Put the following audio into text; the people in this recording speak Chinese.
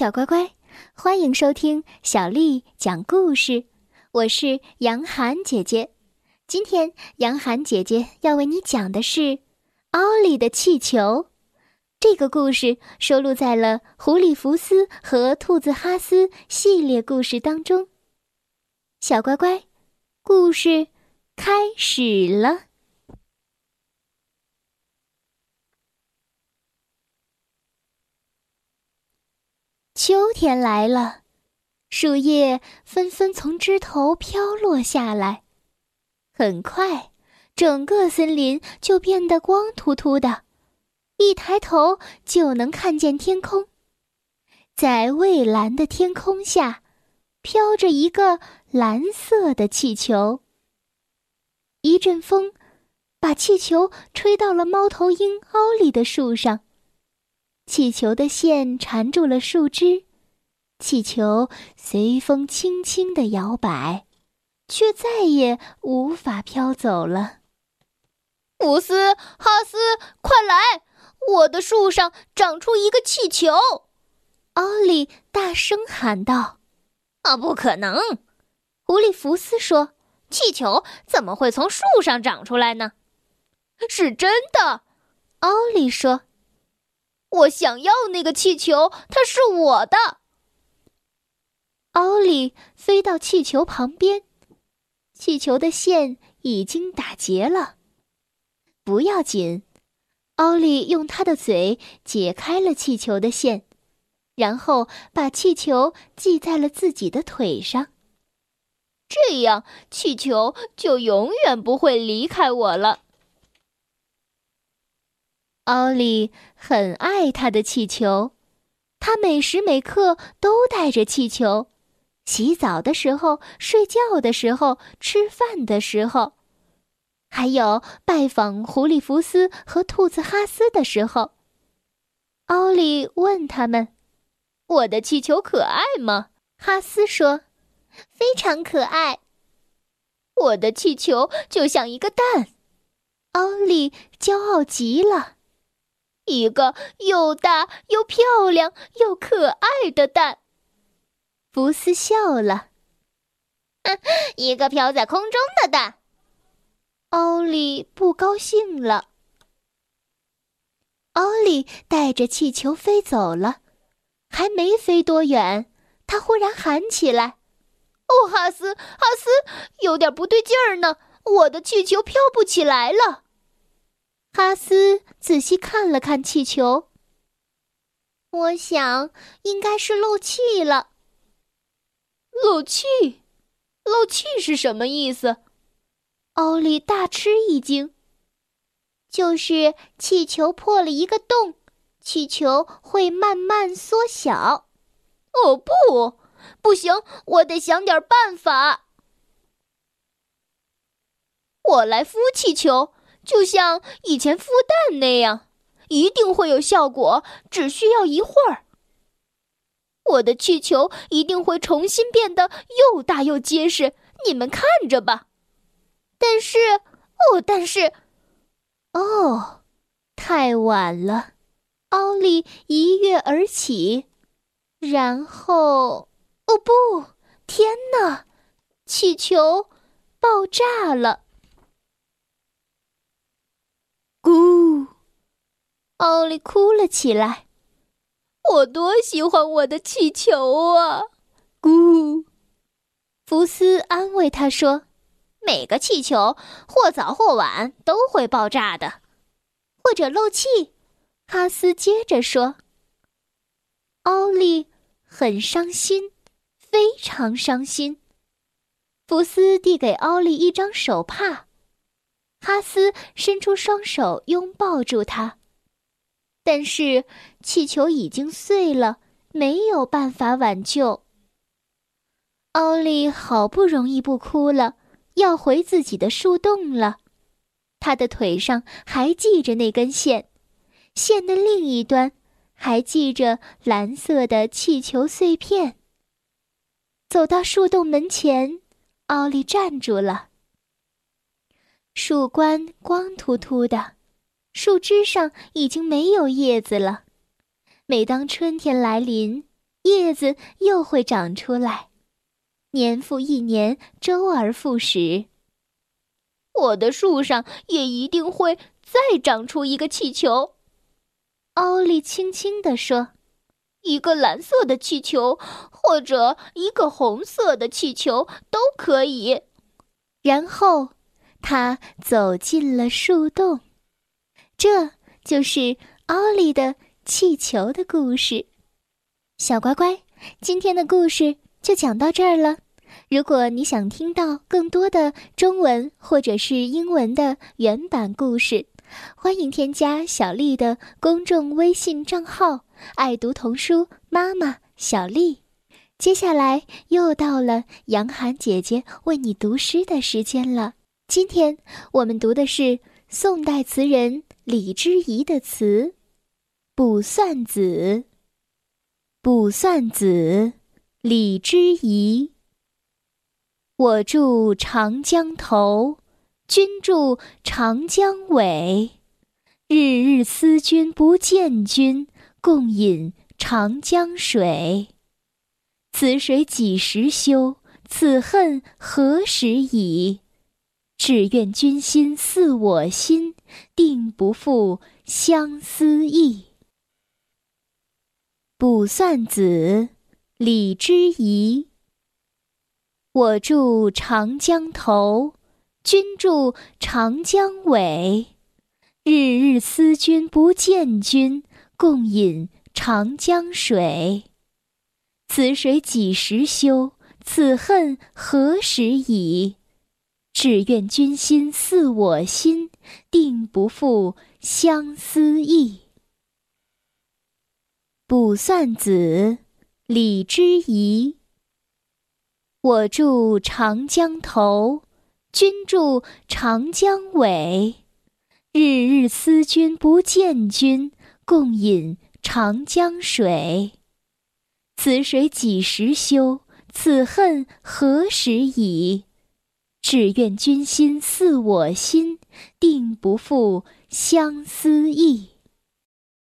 小乖乖，欢迎收听小丽讲故事。我是杨涵姐姐。今天杨涵姐姐要为你讲的是《奥利的气球》。这个故事收录在了《狐狸福斯和兔子哈斯》系列故事当中。小乖乖，故事开始了。秋天来了，树叶纷纷从枝头飘落下来。很快，整个森林就变得光秃秃的，一抬头就能看见天空。在蔚蓝的天空下，飘着一个蓝色的气球。一阵风把气球吹到了猫头鹰奥利的树上。气球的线缠住了树枝，气球随风轻轻地摇摆，却再也无法飘走了。福斯、哈斯，快来！我的树上长出一个气球！奥利大声喊道：“啊，不可能！”狐狸福斯说：“气球怎么会从树上长出来呢？”是真的，奥利说。我想要那个气球，它是我的。奥利飞到气球旁边，气球的线已经打结了。不要紧，奥利用他的嘴解开了气球的线，然后把气球系在了自己的腿上。这样，气球就永远不会离开我了。奥利很爱他的气球，他每时每刻都带着气球，洗澡的时候、睡觉的时候、吃饭的时候，还有拜访狐狸福斯和兔子哈斯的时候。奥利问他们：“我的气球可爱吗？”哈斯说：“非常可爱。”我的气球就像一个蛋，奥利骄傲极了。一个又大又漂亮又可爱的蛋，福斯笑了。一个飘在空中的蛋，奥利不高兴了。奥利带着气球飞走了，还没飞多远，他忽然喊起来：“哦，哈斯，哈斯，有点不对劲儿呢，我的气球飘不起来了。”哈斯仔细看了看气球，我想应该是漏气了。漏气？漏气是什么意思？奥利大吃一惊。就是气球破了一个洞，气球会慢慢缩小。哦，不，不行，我得想点办法。我来孵气球。就像以前孵蛋那样，一定会有效果，只需要一会儿。我的气球一定会重新变得又大又结实，你们看着吧。但是，哦，但是，哦，太晚了！奥利一跃而起，然后，哦不，天哪！气球爆炸了。咕！奥利哭了起来。我多喜欢我的气球啊！咕！福斯安慰他说：“每个气球或早或晚都会爆炸的，或者漏气。”哈斯接着说。奥利很伤心，非常伤心。福斯递给奥利一张手帕。哈斯伸出双手拥抱住他，但是气球已经碎了，没有办法挽救。奥利好不容易不哭了，要回自己的树洞了。他的腿上还系着那根线，线的另一端还系着蓝色的气球碎片。走到树洞门前，奥利站住了。树冠光秃秃的，树枝上已经没有叶子了。每当春天来临，叶子又会长出来。年复一年，周而复始。我的树上也一定会再长出一个气球。奥利轻轻地说：“一个蓝色的气球，或者一个红色的气球都可以。”然后，他走进了树洞。这就是奥利的气球的故事。小乖乖，今天的故事就讲到这儿了。如果你想听到更多的中文或者是英文的原版故事，欢迎添加小丽的公众微信账号“爱读童书妈妈小丽”。接下来又到了杨涵姐姐为你读诗的时间了。今天我们读的是宋代词人李之仪的词《卜算子》。《卜算子》，李之仪。我住长江头，君住长江尾。日日思君不见君，共饮长江水。此水几时休？此恨何时已？只愿君心似我心，定不负相思意。《卜算子》李之仪。我住长江头，君住长江尾。日日思君不见君，共饮长江水。此水几时休？此恨何时已？只愿君心似我心，定不负相思意。《卜算子》李之仪。我住长江头，君住长江尾。日日思君不见君，共饮长江水。此水几时休？此恨何时已？只愿君心似我心，定不负相思意。